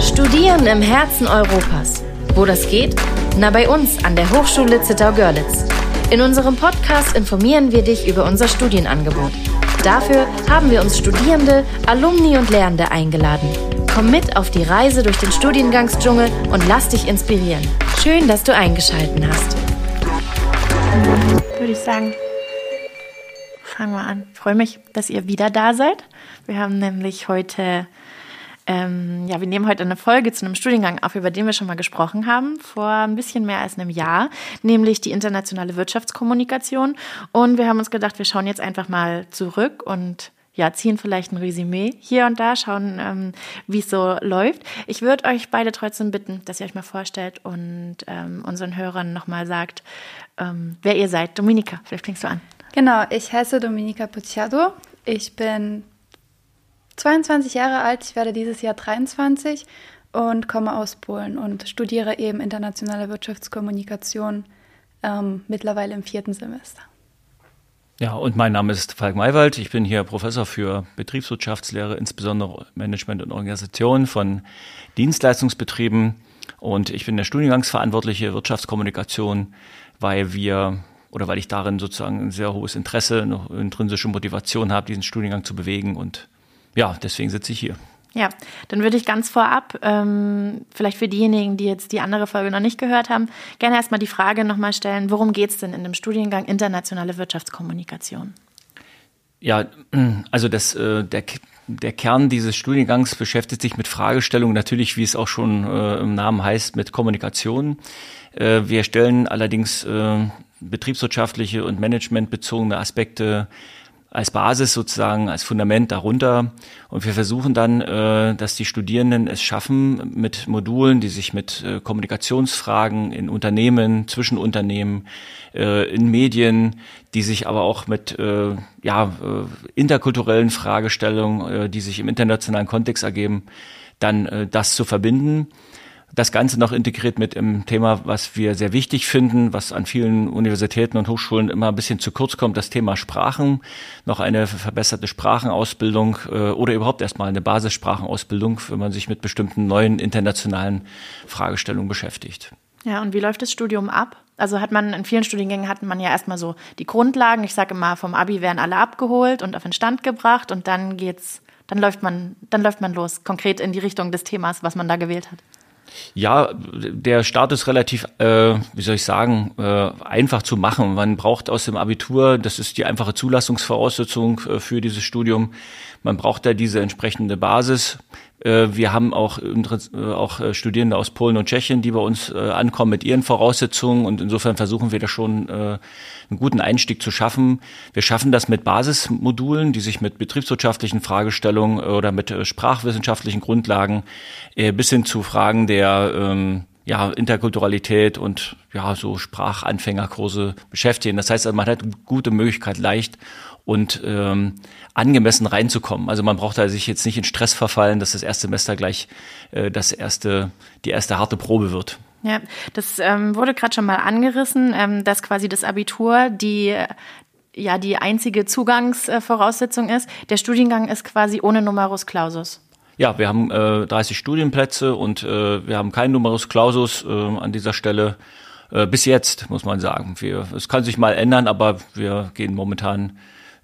Studieren im Herzen Europas. Wo das geht? Na, bei uns an der Hochschule Zittau-Görlitz. In unserem Podcast informieren wir dich über unser Studienangebot. Dafür haben wir uns Studierende, Alumni und Lehrende eingeladen. Komm mit auf die Reise durch den Studiengangsdschungel und lass dich inspirieren. Schön, dass du eingeschalten hast. Würde ich sagen, fangen wir an. Ich freue mich, dass ihr wieder da seid. Wir haben nämlich heute ähm, ja, wir nehmen heute eine Folge zu einem Studiengang auf, über den wir schon mal gesprochen haben, vor ein bisschen mehr als einem Jahr, nämlich die internationale Wirtschaftskommunikation. Und wir haben uns gedacht, wir schauen jetzt einfach mal zurück und ja, ziehen vielleicht ein Resümee hier und da, schauen, ähm, wie es so läuft. Ich würde euch beide trotzdem bitten, dass ihr euch mal vorstellt und ähm, unseren Hörern nochmal sagt, ähm, wer ihr seid. Dominika, vielleicht fängst du an. Genau, ich heiße Dominika Pucciado. Ich bin 22 Jahre alt, ich werde dieses Jahr 23 und komme aus Polen und studiere eben internationale Wirtschaftskommunikation ähm, mittlerweile im vierten Semester. Ja, und mein Name ist Falk Maywald. Ich bin hier Professor für Betriebswirtschaftslehre, insbesondere Management und Organisation von Dienstleistungsbetrieben. Und ich bin der Studiengangsverantwortliche Wirtschaftskommunikation, weil wir oder weil ich darin sozusagen ein sehr hohes Interesse, eine intrinsische Motivation habe, diesen Studiengang zu bewegen und ja, deswegen sitze ich hier. Ja, dann würde ich ganz vorab, ähm, vielleicht für diejenigen, die jetzt die andere Folge noch nicht gehört haben, gerne erstmal die Frage nochmal stellen, worum geht es denn in dem Studiengang internationale Wirtschaftskommunikation? Ja, also das, äh, der, der Kern dieses Studiengangs beschäftigt sich mit Fragestellungen, natürlich, wie es auch schon äh, im Namen heißt, mit Kommunikation. Äh, wir stellen allerdings äh, betriebswirtschaftliche und managementbezogene Aspekte als Basis sozusagen, als Fundament darunter. Und wir versuchen dann, äh, dass die Studierenden es schaffen, mit Modulen, die sich mit äh, Kommunikationsfragen in Unternehmen, zwischen Unternehmen, äh, in Medien, die sich aber auch mit ja, interkulturellen Fragestellungen, die sich im internationalen Kontext ergeben, dann das zu verbinden das Ganze noch integriert mit im Thema, was wir sehr wichtig finden, was an vielen Universitäten und Hochschulen immer ein bisschen zu kurz kommt, das Thema Sprachen. Noch eine verbesserte Sprachenausbildung äh, oder überhaupt erstmal eine Basissprachenausbildung, wenn man sich mit bestimmten neuen internationalen Fragestellungen beschäftigt. Ja, und wie läuft das Studium ab? Also hat man in vielen Studiengängen hatten man ja erstmal so die Grundlagen. Ich sage immer, vom Abi werden alle abgeholt und auf den Stand gebracht und dann geht's, dann läuft man, dann läuft man los, konkret in die Richtung des Themas, was man da gewählt hat. Ja, der Start ist relativ, äh, wie soll ich sagen, äh, einfach zu machen. Man braucht aus dem Abitur, das ist die einfache Zulassungsvoraussetzung äh, für dieses Studium, man braucht da diese entsprechende Basis. Äh, wir haben auch, äh, auch äh, Studierende aus Polen und Tschechien, die bei uns ankommen mit ihren Voraussetzungen und insofern versuchen wir da schon einen guten Einstieg zu schaffen. Wir schaffen das mit Basismodulen, die sich mit betriebswirtschaftlichen Fragestellungen oder mit sprachwissenschaftlichen Grundlagen bis hin zu Fragen der ähm, ja, Interkulturalität und ja, so Sprachanfängerkurse beschäftigen. Das heißt, also, man hat gute Möglichkeit, leicht und ähm, angemessen reinzukommen. Also man braucht da sich jetzt nicht in Stress verfallen, dass das erste Semester gleich äh, das erste, die erste harte Probe wird. Ja, das ähm, wurde gerade schon mal angerissen, ähm, dass quasi das Abitur die ja die einzige Zugangsvoraussetzung ist. Der Studiengang ist quasi ohne Numerus Clausus. Ja, wir haben äh, 30 Studienplätze und äh, wir haben keinen Numerus Clausus äh, an dieser Stelle. Äh, bis jetzt, muss man sagen. Wir, es kann sich mal ändern, aber wir gehen momentan äh,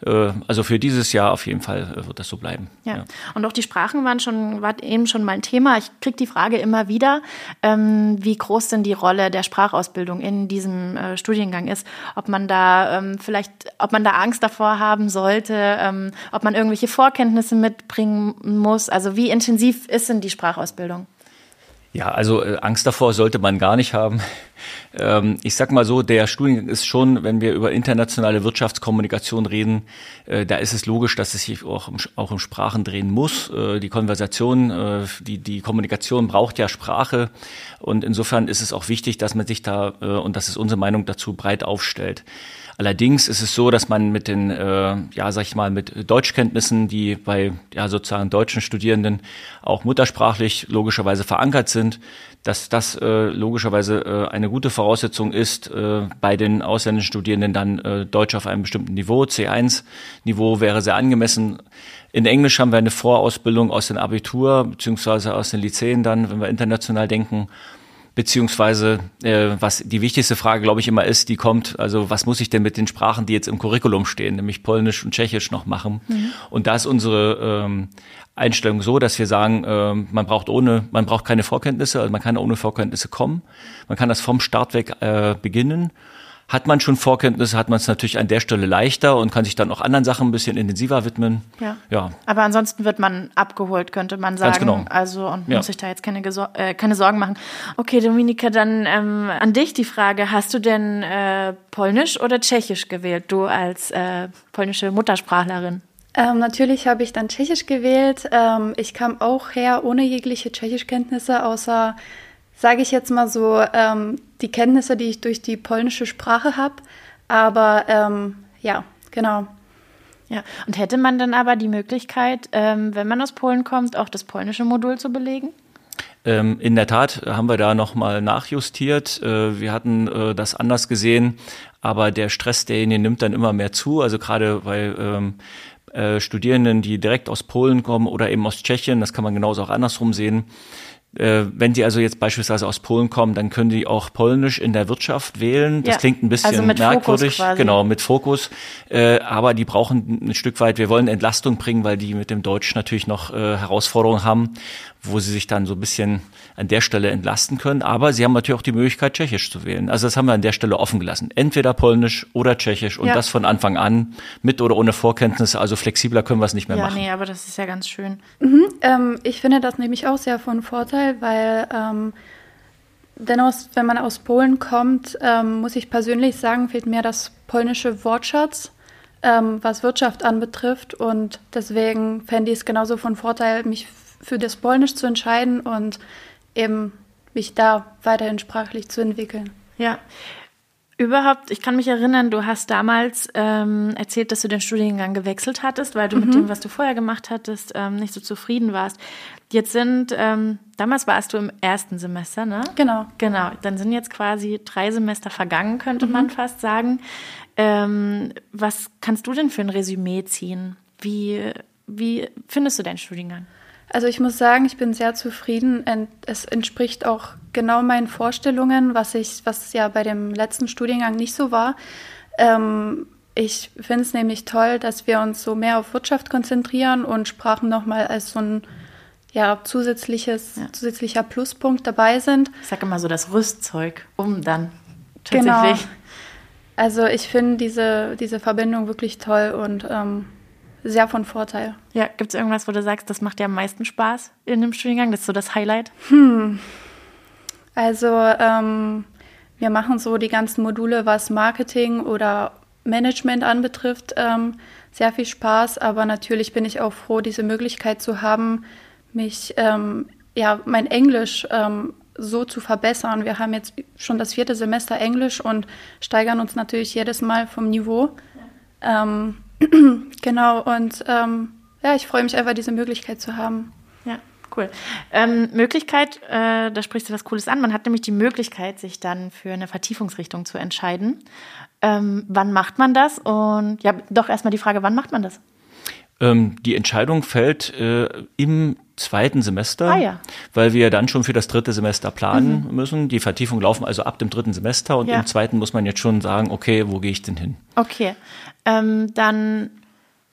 also für dieses Jahr auf jeden Fall äh, wird das so bleiben. Ja. ja. Und auch die Sprachen waren schon, war eben schon mal ein Thema. Ich kriege die Frage immer wieder, ähm, wie groß denn die Rolle der Sprachausbildung in diesem äh, Studiengang ist. Ob man da ähm, vielleicht, ob man da Angst davor haben sollte, ähm, ob man irgendwelche Vorkenntnisse mitbringen muss. Also wie intensiv ist denn die Sprachausbildung? Ja, also äh, Angst davor sollte man gar nicht haben. Ähm, ich sag mal so, der Studiengang ist schon, wenn wir über internationale Wirtschaftskommunikation reden, äh, da ist es logisch, dass es sich auch um, auch um Sprachen drehen muss. Äh, die Konversation, äh, die, die Kommunikation braucht ja Sprache und insofern ist es auch wichtig, dass man sich da, äh, und das ist unsere Meinung dazu, breit aufstellt. Allerdings ist es so, dass man mit den, äh, ja, sag ich mal, mit Deutschkenntnissen, die bei ja sozusagen deutschen Studierenden auch muttersprachlich logischerweise verankert sind, dass das äh, logischerweise äh, eine gute Voraussetzung ist, äh, bei den ausländischen Studierenden dann äh, Deutsch auf einem bestimmten Niveau, C1-Niveau wäre sehr angemessen. In Englisch haben wir eine Vorausbildung aus dem Abitur beziehungsweise aus den Lyceen dann, wenn wir international denken beziehungsweise äh, was die wichtigste Frage, glaube ich, immer ist, die kommt, also was muss ich denn mit den Sprachen, die jetzt im Curriculum stehen, nämlich Polnisch und Tschechisch noch machen? Mhm. Und da ist unsere ähm, Einstellung so, dass wir sagen, äh, man braucht ohne, man braucht keine Vorkenntnisse, also man kann ohne Vorkenntnisse kommen, man kann das vom Start weg äh, beginnen hat man schon Vorkenntnisse, hat man es natürlich an der Stelle leichter und kann sich dann auch anderen Sachen ein bisschen intensiver widmen. Ja. ja. Aber ansonsten wird man abgeholt, könnte man sagen. Ganz genau. Also und ja. muss sich da jetzt keine, äh, keine Sorgen machen. Okay, Dominika, dann ähm, an dich die Frage: Hast du denn äh, Polnisch oder Tschechisch gewählt? Du als äh, polnische Muttersprachlerin? Ähm, natürlich habe ich dann Tschechisch gewählt. Ähm, ich kam auch her ohne jegliche Tschechischkenntnisse, außer sage ich jetzt mal so, ähm, die Kenntnisse, die ich durch die polnische Sprache habe. Aber ähm, ja, genau. Ja, und hätte man dann aber die Möglichkeit, ähm, wenn man aus Polen kommt, auch das polnische Modul zu belegen? Ähm, in der Tat haben wir da nochmal nachjustiert. Äh, wir hatten äh, das anders gesehen, aber der Stress derjenigen nimmt dann immer mehr zu. Also gerade bei ähm, äh, Studierenden, die direkt aus Polen kommen oder eben aus Tschechien, das kann man genauso auch andersrum sehen, wenn die also jetzt beispielsweise aus Polen kommen, dann können die auch Polnisch in der Wirtschaft wählen. Das ja, klingt ein bisschen also merkwürdig, genau mit Fokus. Äh, aber die brauchen ein Stück weit. Wir wollen Entlastung bringen, weil die mit dem Deutsch natürlich noch äh, Herausforderungen haben wo sie sich dann so ein bisschen an der Stelle entlasten können. Aber sie haben natürlich auch die Möglichkeit, Tschechisch zu wählen. Also das haben wir an der Stelle offen gelassen. Entweder Polnisch oder Tschechisch und ja. das von Anfang an, mit oder ohne Vorkenntnisse. Also flexibler können wir es nicht mehr ja, machen. Ja, nee, aber das ist ja ganz schön. Mhm, ähm, ich finde das nämlich auch sehr von Vorteil, weil ähm, dennoch, wenn man aus Polen kommt, ähm, muss ich persönlich sagen, fehlt mir das polnische Wortschatz ähm, was Wirtschaft anbetrifft. Und deswegen fände ich es genauso von Vorteil, mich für das Polnisch zu entscheiden und eben mich da weiterhin sprachlich zu entwickeln. Ja. Überhaupt, ich kann mich erinnern, du hast damals ähm, erzählt, dass du den Studiengang gewechselt hattest, weil du mhm. mit dem, was du vorher gemacht hattest, ähm, nicht so zufrieden warst. Jetzt sind, ähm, damals warst du im ersten Semester, ne? Genau. Genau. Dann sind jetzt quasi drei Semester vergangen, könnte mhm. man fast sagen. Ähm, was kannst du denn für ein Resümee ziehen? Wie, wie findest du deinen Studiengang? Also ich muss sagen, ich bin sehr zufrieden. Es entspricht auch genau meinen Vorstellungen, was ich, was ja bei dem letzten Studiengang nicht so war. Ähm, ich finde es nämlich toll, dass wir uns so mehr auf Wirtschaft konzentrieren und Sprachen nochmal als so ein ja, zusätzliches, ja. zusätzlicher Pluspunkt dabei sind. Ich sage immer so das Rüstzeug, um dann tatsächlich. Genau. Also ich finde diese, diese Verbindung wirklich toll und ähm, sehr von Vorteil. Ja, gibt es irgendwas, wo du sagst, das macht dir am meisten Spaß in dem Studiengang? Das ist so das Highlight? Hm. Also ähm, wir machen so die ganzen Module, was Marketing oder Management anbetrifft, ähm, sehr viel Spaß. Aber natürlich bin ich auch froh, diese Möglichkeit zu haben, mich, ähm, ja, mein Englisch ähm, so zu verbessern. Wir haben jetzt schon das vierte Semester Englisch und steigern uns natürlich jedes Mal vom Niveau. Ähm, genau, und ähm, ja, ich freue mich einfach, diese Möglichkeit zu haben. Ja, cool. Ähm, Möglichkeit, äh, da sprichst du was Cooles an. Man hat nämlich die Möglichkeit, sich dann für eine Vertiefungsrichtung zu entscheiden. Ähm, wann macht man das? Und ja, doch erstmal die Frage, wann macht man das? Ähm, die Entscheidung fällt äh, im zweiten Semester, ah, ja. weil wir dann schon für das dritte Semester planen mhm. müssen. Die Vertiefungen laufen also ab dem dritten Semester und ja. im zweiten muss man jetzt schon sagen, okay, wo gehe ich denn hin? Okay, ähm, dann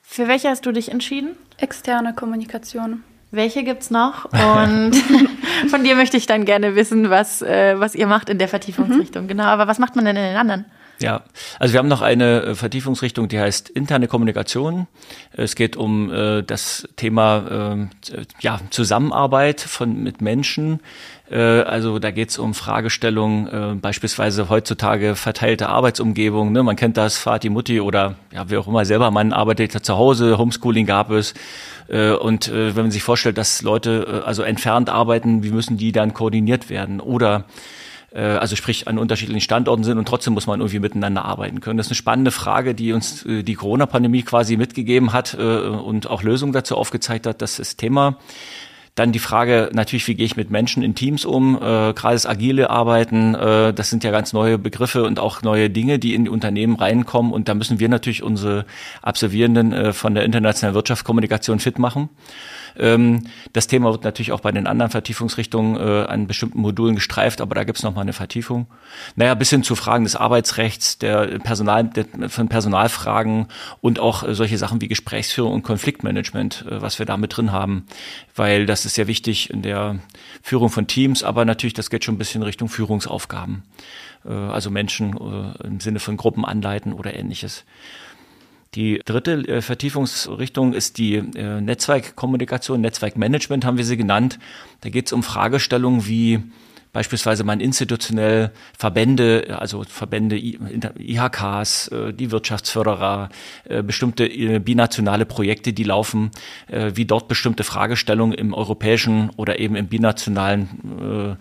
für welche hast du dich entschieden? Externe Kommunikation. Welche gibt's noch? Und von dir möchte ich dann gerne wissen, was, äh, was ihr macht in der Vertiefungsrichtung. Mhm. Genau, aber was macht man denn in den anderen? Ja, also wir haben noch eine äh, Vertiefungsrichtung, die heißt interne Kommunikation. Es geht um äh, das Thema äh, ja, Zusammenarbeit von, mit Menschen. Äh, also da geht es um Fragestellungen, äh, beispielsweise heutzutage verteilte Arbeitsumgebung. Ne? Man kennt das, Vati, Mutti oder ja, wie auch immer selber, man arbeitet zu Hause, Homeschooling gab es. Äh, und äh, wenn man sich vorstellt, dass Leute also entfernt arbeiten, wie müssen die dann koordiniert werden? Oder also sprich an unterschiedlichen Standorten sind und trotzdem muss man irgendwie miteinander arbeiten können. Das ist eine spannende Frage, die uns äh, die Corona-Pandemie quasi mitgegeben hat äh, und auch Lösungen dazu aufgezeigt hat. Das ist Thema. Dann die Frage natürlich, wie gehe ich mit Menschen in Teams um? Äh, Gerade das agile Arbeiten, äh, das sind ja ganz neue Begriffe und auch neue Dinge, die in die Unternehmen reinkommen. Und da müssen wir natürlich unsere Absolvierenden äh, von der internationalen Wirtschaftskommunikation fit machen. Ähm, das Thema wird natürlich auch bei den anderen Vertiefungsrichtungen äh, an bestimmten Modulen gestreift, aber da gibt es nochmal eine Vertiefung. Naja, bis hin zu Fragen des Arbeitsrechts, der Personal, der, von Personalfragen und auch äh, solche Sachen wie Gesprächsführung und Konfliktmanagement, äh, was wir da mit drin haben, weil das ist sehr wichtig in der Führung von Teams, aber natürlich, das geht schon ein bisschen Richtung Führungsaufgaben. Äh, also Menschen äh, im Sinne von Gruppen anleiten oder ähnliches. Die dritte äh, Vertiefungsrichtung ist die äh, Netzwerkkommunikation, Netzwerkmanagement haben wir sie genannt. Da geht es um Fragestellungen wie beispielsweise man institutionell Verbände, also Verbände, IHKs, äh, die Wirtschaftsförderer, bestimmte binationale Projekte, die laufen, wie dort bestimmte Fragestellungen im europäischen oder eben im binationalen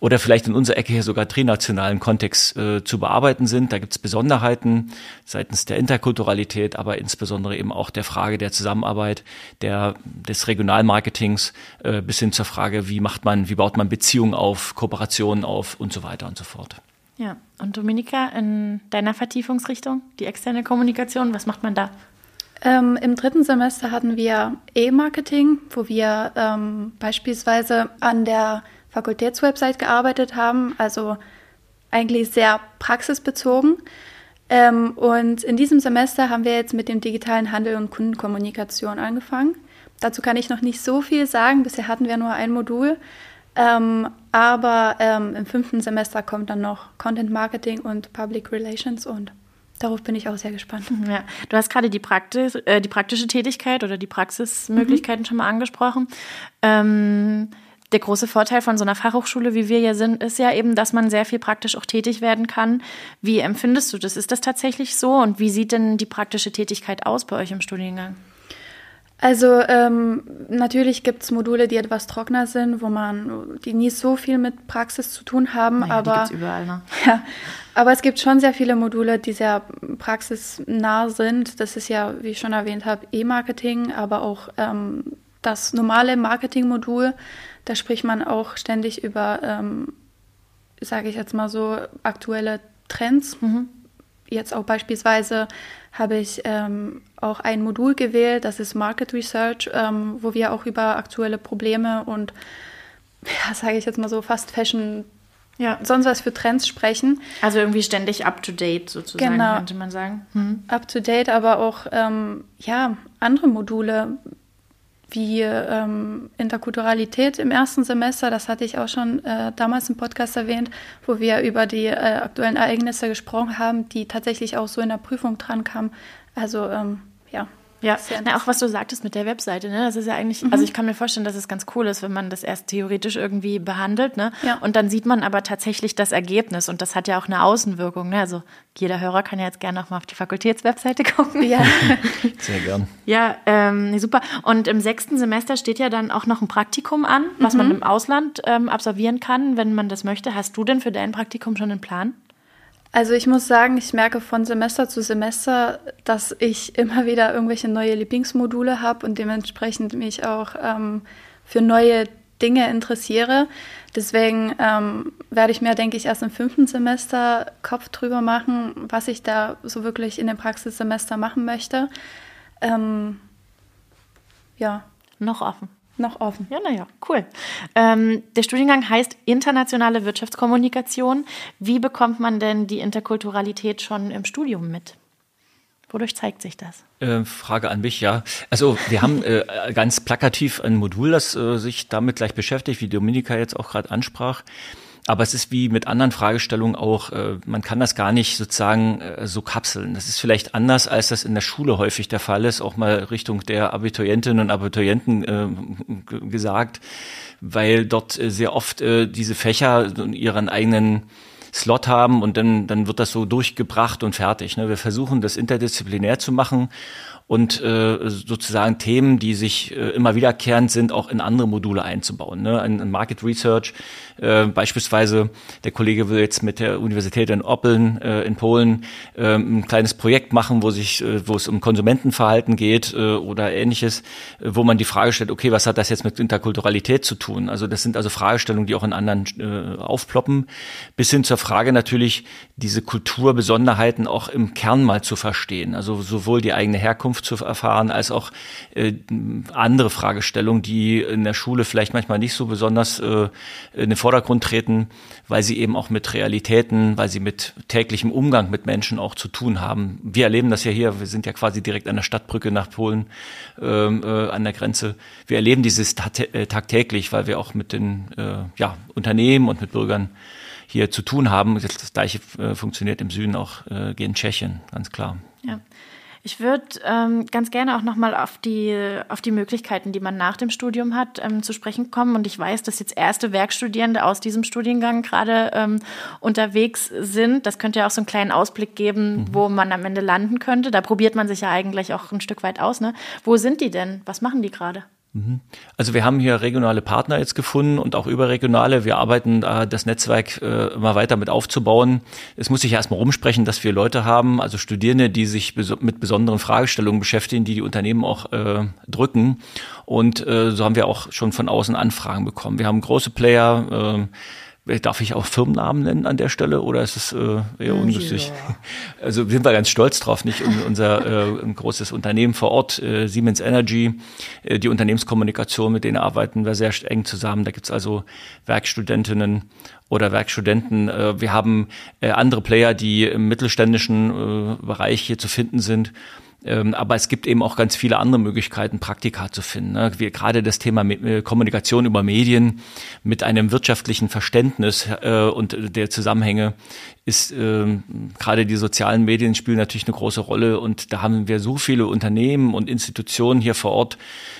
oder vielleicht in unserer Ecke hier sogar trinationalen Kontext äh, zu bearbeiten sind. Da gibt es Besonderheiten seitens der Interkulturalität, aber insbesondere eben auch der Frage der Zusammenarbeit, der, des Regionalmarketings äh, bis hin zur Frage, wie macht man, wie baut man Beziehungen auf, Kooperationen auf und so weiter und so fort. Ja, und Dominika, in deiner Vertiefungsrichtung, die externe Kommunikation, was macht man da? Ähm, Im dritten Semester hatten wir E-Marketing, wo wir ähm, beispielsweise an der Fakultätswebsite gearbeitet haben, also eigentlich sehr praxisbezogen. Ähm, und in diesem Semester haben wir jetzt mit dem digitalen Handel und Kundenkommunikation angefangen. Dazu kann ich noch nicht so viel sagen. Bisher hatten wir nur ein Modul. Ähm, aber ähm, im fünften Semester kommt dann noch Content Marketing und Public Relations und darauf bin ich auch sehr gespannt. Ja, du hast gerade die, Praktis äh, die praktische Tätigkeit oder die Praxismöglichkeiten mhm. schon mal angesprochen. Ähm, der große Vorteil von so einer Fachhochschule, wie wir hier sind, ist ja eben, dass man sehr viel praktisch auch tätig werden kann. Wie empfindest du das? Ist das tatsächlich so? Und wie sieht denn die praktische Tätigkeit aus bei euch im Studiengang? Also ähm, natürlich gibt es Module, die etwas trockener sind, wo man, die nie so viel mit Praxis zu tun haben. Naja, aber überall, ne? Ja, aber es gibt schon sehr viele Module, die sehr praxisnah sind. Das ist ja, wie ich schon erwähnt habe, E-Marketing, aber auch ähm, das normale Marketing-Modul da spricht man auch ständig über, ähm, sage ich jetzt mal so, aktuelle Trends. Mhm. Jetzt auch beispielsweise habe ich ähm, auch ein Modul gewählt, das ist Market Research, ähm, wo wir auch über aktuelle Probleme und, ja, sage ich jetzt mal so, fast Fashion ja. sonst was für Trends sprechen. Also irgendwie ständig up to date sozusagen, genau. könnte man sagen. Hm. Up to date, aber auch ähm, ja, andere Module wie ähm, Interkulturalität im ersten Semester, das hatte ich auch schon äh, damals im Podcast erwähnt, wo wir über die äh, aktuellen Ereignisse gesprochen haben, die tatsächlich auch so in der Prüfung dran kamen. Also ähm, ja, Na, auch was du sagtest mit der Webseite, ne? Das ist ja eigentlich, mhm. also ich kann mir vorstellen, dass es ganz cool ist, wenn man das erst theoretisch irgendwie behandelt, ne? Ja. Und dann sieht man aber tatsächlich das Ergebnis und das hat ja auch eine Außenwirkung, ne? Also jeder Hörer kann ja jetzt gerne auch mal auf die Fakultätswebseite gucken. Ja. Sehr gern. Ja, ähm, super. Und im sechsten Semester steht ja dann auch noch ein Praktikum an, was mhm. man im Ausland ähm, absolvieren kann, wenn man das möchte. Hast du denn für dein Praktikum schon einen Plan? Also ich muss sagen, ich merke von Semester zu Semester, dass ich immer wieder irgendwelche neue Lieblingsmodule habe und dementsprechend mich auch ähm, für neue Dinge interessiere. Deswegen ähm, werde ich mir, denke ich, erst im fünften Semester Kopf drüber machen, was ich da so wirklich in dem Praxissemester machen möchte. Ähm, ja. Noch offen noch offen. Ja, naja, cool. Ähm, der Studiengang heißt Internationale Wirtschaftskommunikation. Wie bekommt man denn die Interkulturalität schon im Studium mit? Wodurch zeigt sich das? Äh, Frage an mich, ja. Also wir haben äh, ganz plakativ ein Modul, das äh, sich damit gleich beschäftigt, wie Dominika jetzt auch gerade ansprach. Aber es ist wie mit anderen Fragestellungen auch, äh, man kann das gar nicht sozusagen äh, so kapseln. Das ist vielleicht anders, als das in der Schule häufig der Fall ist, auch mal Richtung der Abiturientinnen und Abiturienten äh, gesagt, weil dort äh, sehr oft äh, diese Fächer ihren eigenen Slot haben und dann, dann wird das so durchgebracht und fertig. Ne? Wir versuchen das interdisziplinär zu machen und äh, sozusagen Themen, die sich äh, immer wiederkehrend sind, auch in andere Module einzubauen. Ne? Ein, ein Market Research, äh, beispielsweise der Kollege will jetzt mit der Universität in Oppeln äh, in Polen äh, ein kleines Projekt machen, wo sich, äh, wo es um Konsumentenverhalten geht äh, oder ähnliches, äh, wo man die Frage stellt, okay, was hat das jetzt mit Interkulturalität zu tun? Also das sind also Fragestellungen, die auch in anderen äh, aufploppen, bis hin zur Frage natürlich, diese Kulturbesonderheiten auch im Kern mal zu verstehen. Also sowohl die eigene Herkunft zu erfahren, als auch äh, andere Fragestellungen, die in der Schule vielleicht manchmal nicht so besonders äh, in den Vordergrund treten, weil sie eben auch mit Realitäten, weil sie mit täglichem Umgang mit Menschen auch zu tun haben. Wir erleben das ja hier, wir sind ja quasi direkt an der Stadtbrücke nach Polen ähm, äh, an der Grenze. Wir erleben dieses äh, tagtäglich, weil wir auch mit den äh, ja, Unternehmen und mit Bürgern hier zu tun haben. Das gleiche äh, funktioniert im Süden auch äh, gegen Tschechien, ganz klar. Ja. Ich würde ähm, ganz gerne auch nochmal auf die, auf die Möglichkeiten, die man nach dem Studium hat, ähm, zu sprechen kommen. Und ich weiß, dass jetzt erste Werkstudierende aus diesem Studiengang gerade ähm, unterwegs sind. Das könnte ja auch so einen kleinen Ausblick geben, mhm. wo man am Ende landen könnte. Da probiert man sich ja eigentlich auch ein Stück weit aus. Ne? Wo sind die denn? Was machen die gerade? Mhm. Also wir haben hier regionale Partner jetzt gefunden und auch überregionale. Wir arbeiten da das Netzwerk äh, immer weiter mit aufzubauen. Es muss sich erstmal rumsprechen, dass wir Leute haben, also Studierende, die sich mit besonderen Fragestellungen beschäftigen, die die Unternehmen auch äh, drücken. Und äh, so haben wir auch schon von außen Anfragen bekommen. Wir haben große Player, äh, Darf ich auch Firmennamen nennen an der Stelle oder ist es äh, eher ungünstig? Ja. Also sind wir ganz stolz drauf, nicht? Unser äh, großes Unternehmen vor Ort, äh, Siemens Energy, äh, die Unternehmenskommunikation, mit denen arbeiten wir sehr eng zusammen. Da gibt's also Werkstudentinnen oder Werkstudenten. Äh, wir haben äh, andere Player, die im mittelständischen äh, Bereich hier zu finden sind. Ähm, aber es gibt eben auch ganz viele andere Möglichkeiten, Praktika zu finden. Ne? Wir, gerade das Thema äh, Kommunikation über Medien mit einem wirtschaftlichen Verständnis äh, und der Zusammenhänge ist ähm, gerade die sozialen Medien spielen natürlich eine große Rolle und da haben wir so viele Unternehmen und Institutionen hier vor Ort,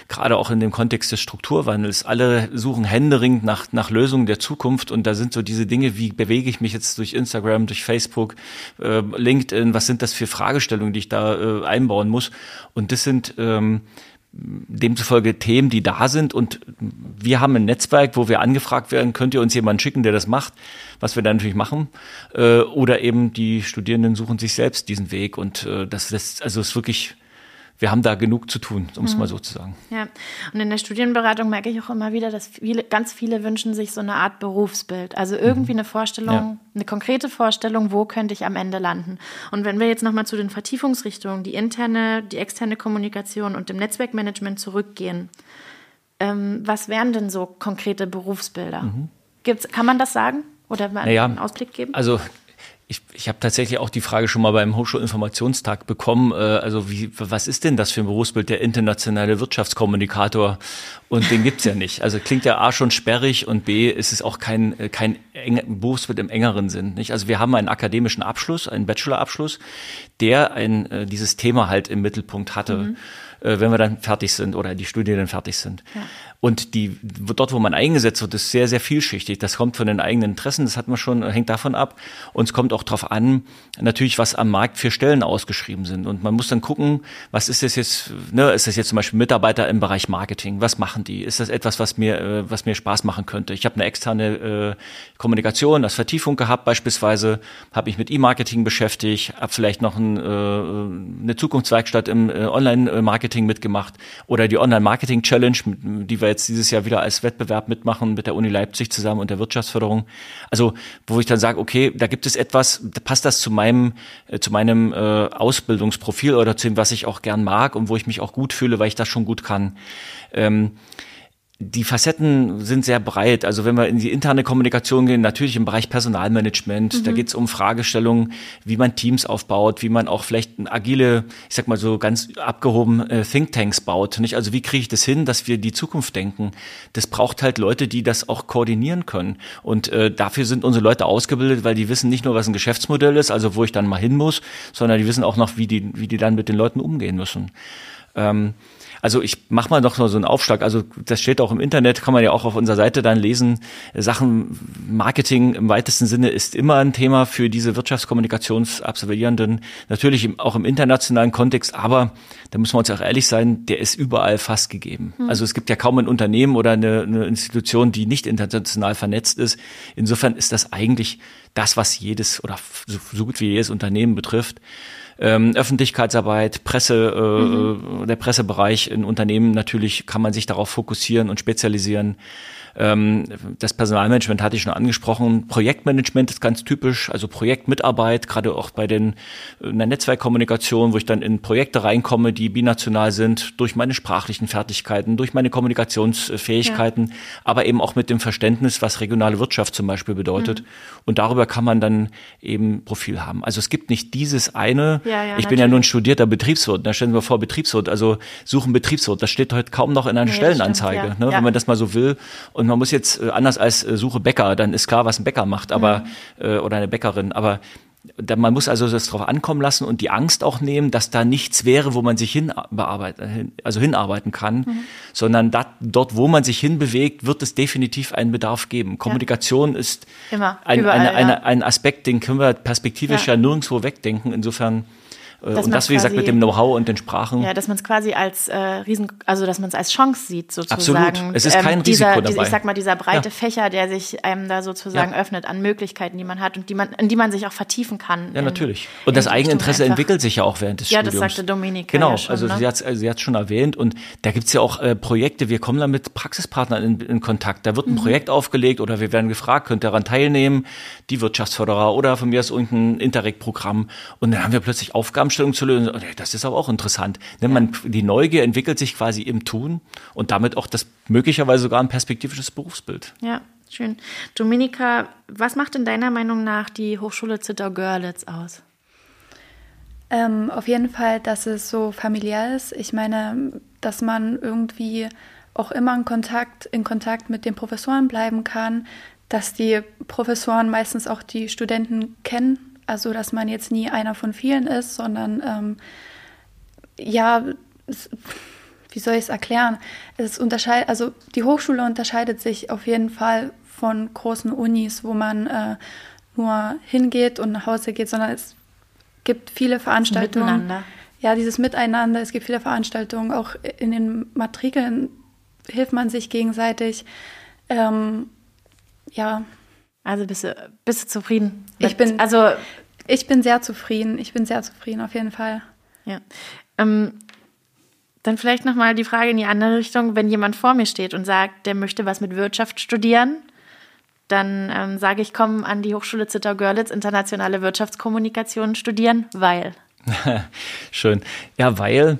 gerade auch in dem Kontext des Strukturwandels. Alle suchen händeringend nach, nach Lösungen der Zukunft und da sind so diese Dinge, wie bewege ich mich jetzt durch Instagram, durch Facebook, äh, LinkedIn, was sind das für Fragestellungen, die ich da äh, einbauen muss? Und das sind ähm, demzufolge Themen, die da sind. Und wir haben ein Netzwerk, wo wir angefragt werden, könnt ihr uns jemanden schicken, der das macht, was wir dann natürlich machen. Äh, oder eben die Studierenden suchen sich selbst diesen Weg. Und äh, das, das also ist wirklich wir haben da genug zu tun, um es mhm. mal so zu sagen. Ja, und in der Studienberatung merke ich auch immer wieder, dass viele, ganz viele wünschen sich so eine Art Berufsbild. Also irgendwie mhm. eine Vorstellung, ja. eine konkrete Vorstellung, wo könnte ich am Ende landen. Und wenn wir jetzt nochmal zu den Vertiefungsrichtungen, die interne, die externe Kommunikation und dem Netzwerkmanagement zurückgehen, ähm, was wären denn so konkrete Berufsbilder? Mhm. Gibt's, kann man das sagen? Oder mal naja, einen Ausblick geben? Also ich, ich habe tatsächlich auch die Frage schon mal beim Hochschulinformationstag bekommen. Äh, also wie, was ist denn das für ein Berufsbild, der internationale Wirtschaftskommunikator? Und den gibt's ja nicht. Also klingt ja A schon sperrig und B ist es auch kein, kein eng, Berufsbild im engeren Sinn. Nicht? Also wir haben einen akademischen Abschluss, einen Bachelorabschluss, der ein, äh, dieses Thema halt im Mittelpunkt hatte. Mhm äh, wenn wir dann fertig sind oder die Studierenden fertig sind. Ja. Und die, dort, wo man eingesetzt wird, ist sehr, sehr vielschichtig. Das kommt von den eigenen Interessen, das hat man schon, hängt davon ab. Und es kommt auch darauf an, natürlich, was am Markt für Stellen ausgeschrieben sind. Und man muss dann gucken, was ist das jetzt, ne, ist das jetzt zum Beispiel Mitarbeiter im Bereich Marketing? Was machen die? Ist das etwas, was mir, äh, was mir Spaß machen könnte? Ich habe eine externe äh, Kommunikation, als Vertiefung gehabt, beispielsweise, habe mich mit E-Marketing beschäftigt, habe vielleicht noch ein, äh, eine Zukunftswerkstatt im äh, Online-Marketing mitgemacht oder die Online-Marketing-Challenge, die wir jetzt dieses Jahr wieder als Wettbewerb mitmachen mit der Uni Leipzig zusammen und der Wirtschaftsförderung. Also, wo ich dann sage, okay, da gibt es etwas, passt das zu meinem, äh, zu meinem äh, Ausbildungsprofil oder zu dem, was ich auch gern mag und wo ich mich auch gut fühle, weil ich das schon gut kann. Ähm, die Facetten sind sehr breit. Also wenn wir in die interne Kommunikation gehen, natürlich im Bereich Personalmanagement, mhm. da geht es um Fragestellungen, wie man Teams aufbaut, wie man auch vielleicht agile, ich sag mal so ganz abgehoben äh, Thinktanks baut. Nicht? Also wie kriege ich das hin, dass wir die Zukunft denken? Das braucht halt Leute, die das auch koordinieren können. Und äh, dafür sind unsere Leute ausgebildet, weil die wissen nicht nur, was ein Geschäftsmodell ist, also wo ich dann mal hin muss, sondern die wissen auch noch, wie die, wie die dann mit den Leuten umgehen müssen. Ähm, also ich mache mal noch so einen Aufschlag. Also das steht auch im Internet, kann man ja auch auf unserer Seite dann lesen. Sachen Marketing im weitesten Sinne ist immer ein Thema für diese Wirtschaftskommunikationsabsolvierenden. Natürlich auch im internationalen Kontext, aber da müssen wir uns auch ehrlich sein, der ist überall fast gegeben. Hm. Also es gibt ja kaum ein Unternehmen oder eine, eine Institution, die nicht international vernetzt ist. Insofern ist das eigentlich das, was jedes oder so gut wie jedes Unternehmen betrifft ähm, Öffentlichkeitsarbeit, Presse, äh, mhm. der Pressebereich in Unternehmen natürlich kann man sich darauf fokussieren und spezialisieren. Ähm, das Personalmanagement hatte ich schon angesprochen. Projektmanagement ist ganz typisch, also Projektmitarbeit, gerade auch bei den in der Netzwerkkommunikation, wo ich dann in Projekte reinkomme, die binational sind, durch meine sprachlichen Fertigkeiten, durch meine Kommunikationsfähigkeiten, ja. aber eben auch mit dem Verständnis, was regionale Wirtschaft zum Beispiel bedeutet. Mhm. Und darüber kann man dann eben Profil haben. Also es gibt nicht dieses eine, ja, ja, ich natürlich. bin ja nun studierter Betriebswirt, da stellen Sie mal vor, Betriebswirt, also suchen Betriebswirt, das steht heute kaum noch in einer nee, Stellenanzeige, stimmt, ne, wenn man das mal so will. Und und man muss jetzt äh, anders als äh, Suche Bäcker, dann ist klar, was ein Bäcker macht, aber mhm. äh, oder eine Bäckerin, aber man muss also das drauf ankommen lassen und die Angst auch nehmen, dass da nichts wäre, wo man sich hin bearbeiten, also hinarbeiten kann, mhm. sondern dat, dort, wo man sich hinbewegt, wird es definitiv einen Bedarf geben. Kommunikation ja. ist Immer, ein, überall, eine, eine, ja. ein Aspekt, den können wir perspektivisch ja, ja nirgendwo wegdenken. Insofern und das, wie gesagt, mit dem Know-how und den Sprachen. Ja, dass man es quasi als äh, Riesen, also dass man es als Chance sieht, sozusagen. Absolut. Es ist kein ähm, dieser, Risiko dabei. Ich sag mal, dieser breite ja. Fächer, der sich einem da sozusagen ja. öffnet an Möglichkeiten, die man hat und die man, in die man sich auch vertiefen kann. Ja, in, natürlich. Und das Eigeninteresse entwickelt sich ja auch während des ja, Studiums. Ja, das sagte Dominik. Genau, ja schon, also ne? sie hat es also sie hat's schon erwähnt und da gibt's ja auch äh, Projekte, wir kommen da mit Praxispartnern in, in Kontakt. Da wird ein mhm. Projekt aufgelegt oder wir werden gefragt, könnt ihr daran teilnehmen, die Wirtschaftsförderer oder von mir aus irgendein Interreg-Programm und dann haben wir plötzlich Aufgabenstellungen zu lösen das ist aber auch interessant. Ne? Man, die Neugier entwickelt sich quasi im Tun und damit auch das möglicherweise sogar ein perspektivisches Berufsbild. Ja, schön. Dominika, was macht in deiner Meinung nach die Hochschule Zittau-Görlitz aus? Ähm, auf jeden Fall, dass es so familiär ist. Ich meine, dass man irgendwie auch immer in Kontakt, in Kontakt mit den Professoren bleiben kann, dass die Professoren meistens auch die Studenten kennen also, dass man jetzt nie einer von vielen ist, sondern ähm, ja, es, wie soll ich es erklären? Es unterscheidet, also die Hochschule unterscheidet sich auf jeden Fall von großen Unis, wo man äh, nur hingeht und nach Hause geht, sondern es gibt viele Veranstaltungen. Miteinander. Ja, dieses Miteinander, es gibt viele Veranstaltungen, auch in den Matrikeln hilft man sich gegenseitig. Ähm, ja, also bist du, bist du zufrieden? Mit, ich bin, also ich bin sehr zufrieden. Ich bin sehr zufrieden, auf jeden Fall. Ja. Ähm, dann vielleicht nochmal die Frage in die andere Richtung. Wenn jemand vor mir steht und sagt, der möchte was mit Wirtschaft studieren, dann ähm, sage ich, komm an die Hochschule Zittau-Görlitz internationale Wirtschaftskommunikation studieren, weil. Schön. Ja, weil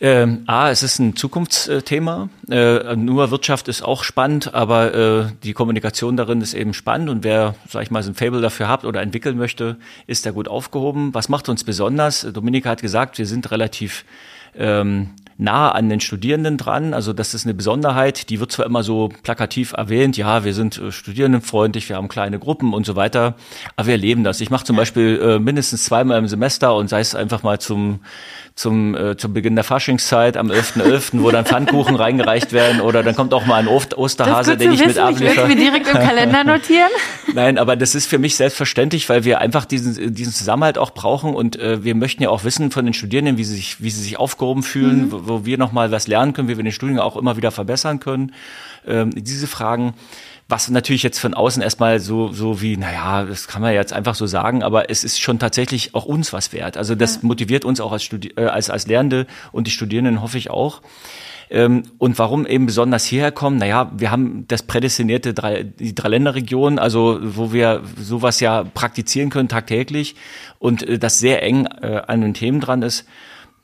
ähm, A, es ist ein Zukunftsthema. Äh, nur Wirtschaft ist auch spannend, aber äh, die Kommunikation darin ist eben spannend und wer, sag ich mal, so ein Fable dafür hat oder entwickeln möchte, ist da gut aufgehoben. Was macht uns besonders? Dominika hat gesagt, wir sind relativ ähm, nah an den Studierenden dran. Also das ist eine Besonderheit. Die wird zwar immer so plakativ erwähnt, ja, wir sind äh, studierendenfreundlich, wir haben kleine Gruppen und so weiter, aber wir erleben das. Ich mache zum Beispiel äh, mindestens zweimal im Semester und sei es einfach mal zum zum, äh, zum Beginn der Faschingszeit am 11.11., .11., wo dann Pfannkuchen reingereicht werden oder dann kommt auch mal ein Osterhase, den ich mit abliefere. Ich direkt im Kalender notieren. Nein, aber das ist für mich selbstverständlich, weil wir einfach diesen, diesen Zusammenhalt auch brauchen und äh, wir möchten ja auch wissen von den Studierenden, wie sie sich, wie sie sich aufgehoben fühlen, mhm. Wo, wir nochmal was lernen können, wie wir den Studiengang auch immer wieder verbessern können. Ähm, diese Fragen was natürlich jetzt von außen erstmal so, so wie, naja, das kann man jetzt einfach so sagen, aber es ist schon tatsächlich auch uns was wert. Also das ja. motiviert uns auch als, Studi äh, als, als Lehrende und die Studierenden hoffe ich auch. Ähm, und warum eben besonders hierher kommen? Naja, wir haben das prädestinierte drei, die Dreiländerregion, also wo wir sowas ja praktizieren können tagtäglich und äh, das sehr eng äh, an den Themen dran ist.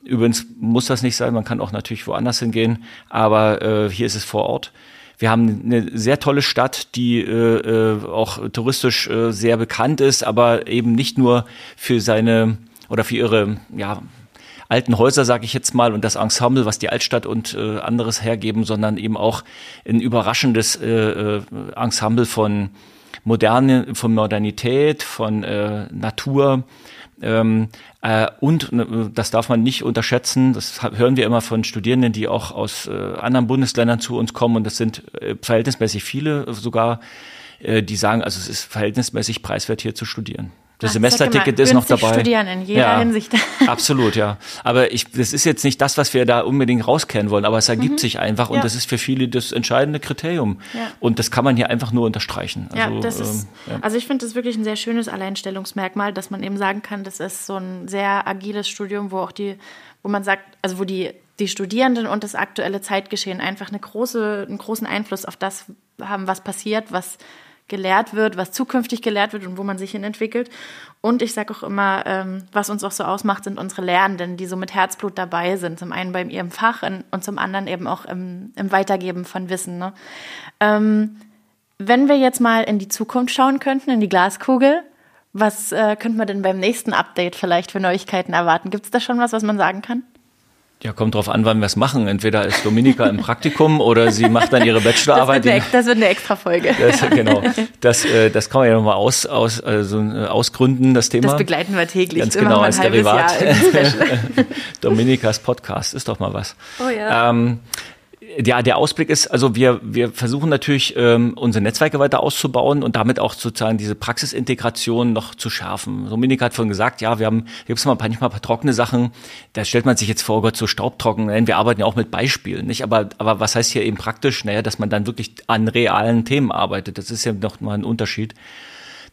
Übrigens muss das nicht sein, man kann auch natürlich woanders hingehen, aber äh, hier ist es vor Ort. Wir haben eine sehr tolle Stadt, die äh, äh, auch touristisch äh, sehr bekannt ist, aber eben nicht nur für seine oder für ihre ja, alten Häuser, sage ich jetzt mal, und das Ensemble, was die Altstadt und äh, anderes hergeben, sondern eben auch ein überraschendes äh, äh Ensemble von Moderne, von Modernität, von äh, Natur. Ähm, äh, und äh, das darf man nicht unterschätzen, das hören wir immer von Studierenden, die auch aus äh, anderen Bundesländern zu uns kommen und das sind äh, verhältnismäßig viele sogar, äh, die sagen, also es ist verhältnismäßig preiswert hier zu studieren. Das Ach, Semesterticket ist noch dabei. studieren in jeder ja, Hinsicht. Absolut, ja. Aber ich, das ist jetzt nicht das, was wir da unbedingt rauskennen wollen, aber es ergibt mhm. sich einfach und ja. das ist für viele das entscheidende Kriterium. Ja. Und das kann man hier einfach nur unterstreichen. Also, ja, das ist, ähm, also ich finde das wirklich ein sehr schönes Alleinstellungsmerkmal, dass man eben sagen kann, das ist so ein sehr agiles Studium, wo auch die, wo man sagt, also wo die die Studierenden und das aktuelle Zeitgeschehen einfach eine große, einen großen Einfluss auf das haben, was passiert, was gelehrt wird, was zukünftig gelehrt wird und wo man sich hin entwickelt. Und ich sage auch immer, ähm, was uns auch so ausmacht, sind unsere Lernenden, die so mit Herzblut dabei sind. Zum einen bei ihrem Fach und zum anderen eben auch im, im Weitergeben von Wissen. Ne? Ähm, wenn wir jetzt mal in die Zukunft schauen könnten, in die Glaskugel, was äh, könnte man denn beim nächsten Update vielleicht für Neuigkeiten erwarten? Gibt es da schon was, was man sagen kann? Ja, kommt drauf an, wann wir es machen. Entweder ist Dominika im Praktikum oder sie macht dann ihre Bachelorarbeit. Das wird eine, das wird eine extra Folge. Das, genau. Das, äh, das kann man ja nochmal aus, aus, also, ausgründen, das Thema. Das begleiten wir täglich. Ganz genau, als Derivat. Dominikas Podcast ist doch mal was. Oh ja. Ähm, ja, der Ausblick ist, also wir, wir versuchen natürlich, ähm, unsere Netzwerke weiter auszubauen und damit auch sozusagen diese Praxisintegration noch zu schärfen. Dominik hat vorhin gesagt, ja, wir haben, gibt es mal manchmal ein paar trockene Sachen, da stellt man sich jetzt vor, oh Gott, so staubtrocken. Nein, wir arbeiten ja auch mit Beispielen, nicht? Aber, aber was heißt hier eben praktisch? Naja, dass man dann wirklich an realen Themen arbeitet. Das ist ja noch mal ein Unterschied.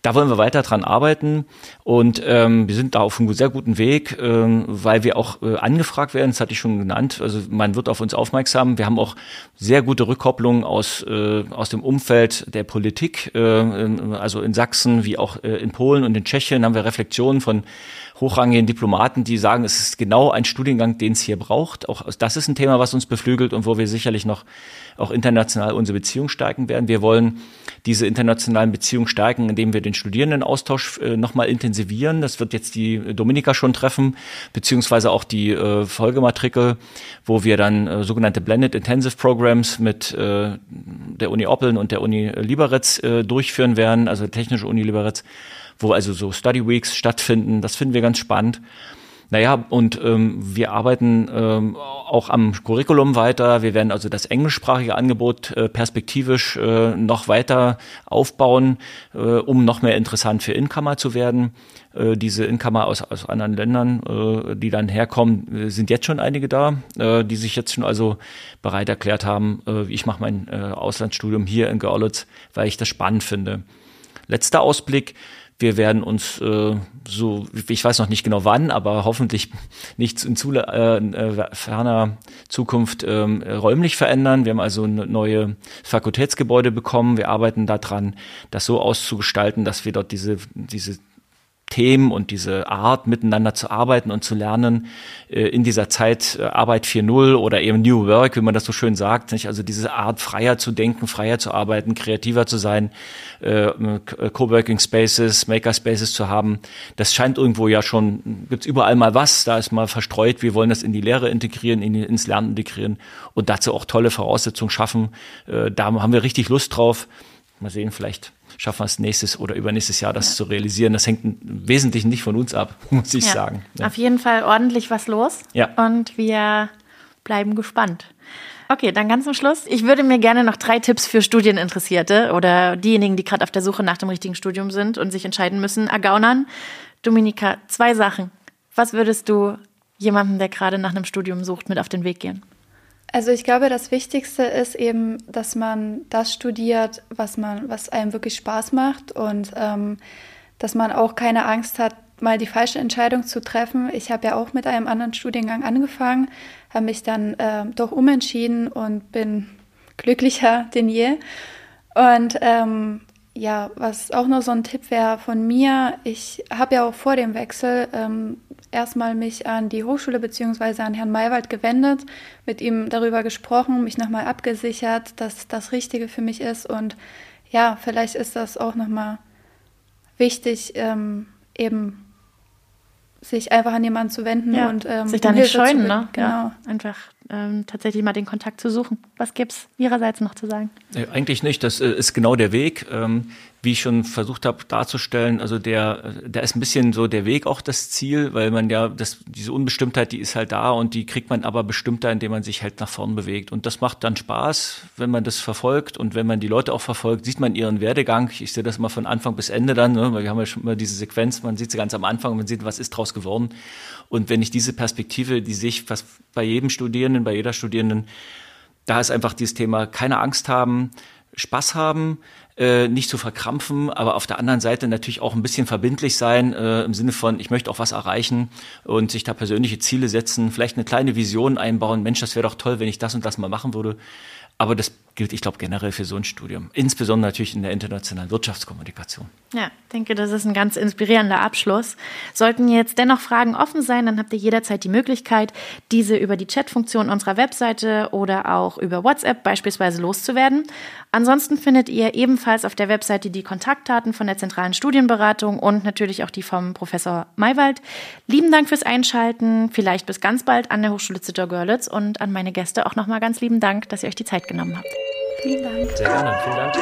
Da wollen wir weiter dran arbeiten. Und ähm, wir sind da auf einem sehr guten Weg, ähm, weil wir auch äh, angefragt werden, das hatte ich schon genannt, also man wird auf uns aufmerksam. Wir haben auch sehr gute Rückkopplungen aus, äh, aus dem Umfeld der Politik, äh, also in Sachsen wie auch äh, in Polen und in Tschechien. Haben wir Reflexionen von hochrangigen Diplomaten, die sagen, es ist genau ein Studiengang, den es hier braucht. Auch das ist ein Thema, was uns beflügelt und wo wir sicherlich noch auch international unsere Beziehung stärken werden. Wir wollen diese internationalen Beziehungen stärken, indem wir den Studierendenaustausch äh, nochmal intensivieren. Das wird jetzt die Dominika schon treffen, beziehungsweise auch die äh, Folgematrikel, wo wir dann äh, sogenannte Blended Intensive Programs mit äh, der Uni Oppeln und der Uni Liberec äh, durchführen werden, also Technische Uni Liberec, wo also so Study Weeks stattfinden. Das finden wir ganz spannend. Naja, und ähm, wir arbeiten ähm, auch am Curriculum weiter. Wir werden also das englischsprachige Angebot äh, perspektivisch äh, noch weiter aufbauen, äh, um noch mehr interessant für Inkammer zu werden. Äh, diese Inkammer aus, aus anderen Ländern, äh, die dann herkommen, äh, sind jetzt schon einige da, äh, die sich jetzt schon also bereit erklärt haben, äh, ich mache mein äh, Auslandsstudium hier in Görlitz, weil ich das spannend finde. Letzter Ausblick. Wir werden uns äh, so, ich weiß noch nicht genau wann, aber hoffentlich nicht in zu äh, äh, ferner Zukunft äh, räumlich verändern. Wir haben also ein neue Fakultätsgebäude bekommen. Wir arbeiten daran, das so auszugestalten, dass wir dort diese, diese Themen und diese Art, miteinander zu arbeiten und zu lernen, äh, in dieser Zeit äh, Arbeit 4.0 oder eben New Work, wie man das so schön sagt, nicht? also diese Art freier zu denken, freier zu arbeiten, kreativer zu sein, äh, Coworking Spaces, Maker Spaces zu haben, das scheint irgendwo ja schon, gibt's überall mal was, da ist mal verstreut, wir wollen das in die Lehre integrieren, in ins Lernen integrieren und dazu auch tolle Voraussetzungen schaffen. Da haben wir richtig Lust drauf. Mal sehen, vielleicht schaffen wir es nächstes oder übernächstes Jahr, das ja. zu realisieren. Das hängt im Wesentlichen nicht von uns ab, muss ich ja. sagen. Ja. Auf jeden Fall ordentlich was los. Ja. Und wir bleiben gespannt. Okay, dann ganz zum Schluss. Ich würde mir gerne noch drei Tipps für Studieninteressierte oder diejenigen, die gerade auf der Suche nach dem richtigen Studium sind und sich entscheiden müssen, ergaunern. Dominika, zwei Sachen. Was würdest du jemandem, der gerade nach einem Studium sucht, mit auf den Weg gehen? Also ich glaube, das Wichtigste ist eben, dass man das studiert, was man, was einem wirklich Spaß macht und ähm, dass man auch keine Angst hat, mal die falsche Entscheidung zu treffen. Ich habe ja auch mit einem anderen Studiengang angefangen, habe mich dann äh, doch umentschieden und bin glücklicher denn je. Und ähm, ja, was auch noch so ein Tipp wäre von mir, ich habe ja auch vor dem Wechsel ähm, erstmal mich an die Hochschule bzw. an Herrn Maywald gewendet, mit ihm darüber gesprochen, mich nochmal abgesichert, dass das Richtige für mich ist. Und ja, vielleicht ist das auch nochmal wichtig, ähm, eben sich einfach an jemanden zu wenden ja, und ähm, sich da nicht scheuen, ne? Genau. Ja, einfach ähm, tatsächlich mal den Kontakt zu suchen. Was gibt es Ihrerseits noch zu sagen? Äh, eigentlich nicht. Das äh, ist genau der Weg. Ähm, wie ich schon versucht habe darzustellen, also der, da ist ein bisschen so der Weg auch das Ziel, weil man ja, das, diese Unbestimmtheit, die ist halt da und die kriegt man aber bestimmter, indem man sich halt nach vorn bewegt. Und das macht dann Spaß, wenn man das verfolgt und wenn man die Leute auch verfolgt, sieht man ihren Werdegang. Ich sehe das mal von Anfang bis Ende dann, ne, weil wir haben ja schon immer diese Sequenz, man sieht sie ganz am Anfang und man sieht, was ist draus geworden. Und wenn ich diese Perspektive, die sehe ich fast bei jedem Studierenden, bei jeder Studierenden, da ist einfach dieses Thema keine Angst haben, Spaß haben, äh, nicht zu verkrampfen, aber auf der anderen Seite natürlich auch ein bisschen verbindlich sein, äh, im Sinne von, ich möchte auch was erreichen und sich da persönliche Ziele setzen, vielleicht eine kleine Vision einbauen, Mensch, das wäre doch toll, wenn ich das und das mal machen würde. Aber das gilt, ich glaube, generell für so ein Studium. Insbesondere natürlich in der internationalen Wirtschaftskommunikation. Ja, denke, das ist ein ganz inspirierender Abschluss. Sollten jetzt dennoch Fragen offen sein, dann habt ihr jederzeit die Möglichkeit, diese über die Chatfunktion unserer Webseite oder auch über WhatsApp beispielsweise loszuwerden. Ansonsten findet ihr ebenfalls auf der Webseite die Kontaktdaten von der zentralen Studienberatung und natürlich auch die vom Professor Maywald. Lieben Dank fürs Einschalten. Vielleicht bis ganz bald an der Hochschule Zittau-Görlitz und an meine Gäste auch nochmal ganz lieben Dank, dass ihr euch die Zeit genommen habt. Vielen Dank. Sehr gerne. Vielen Dank.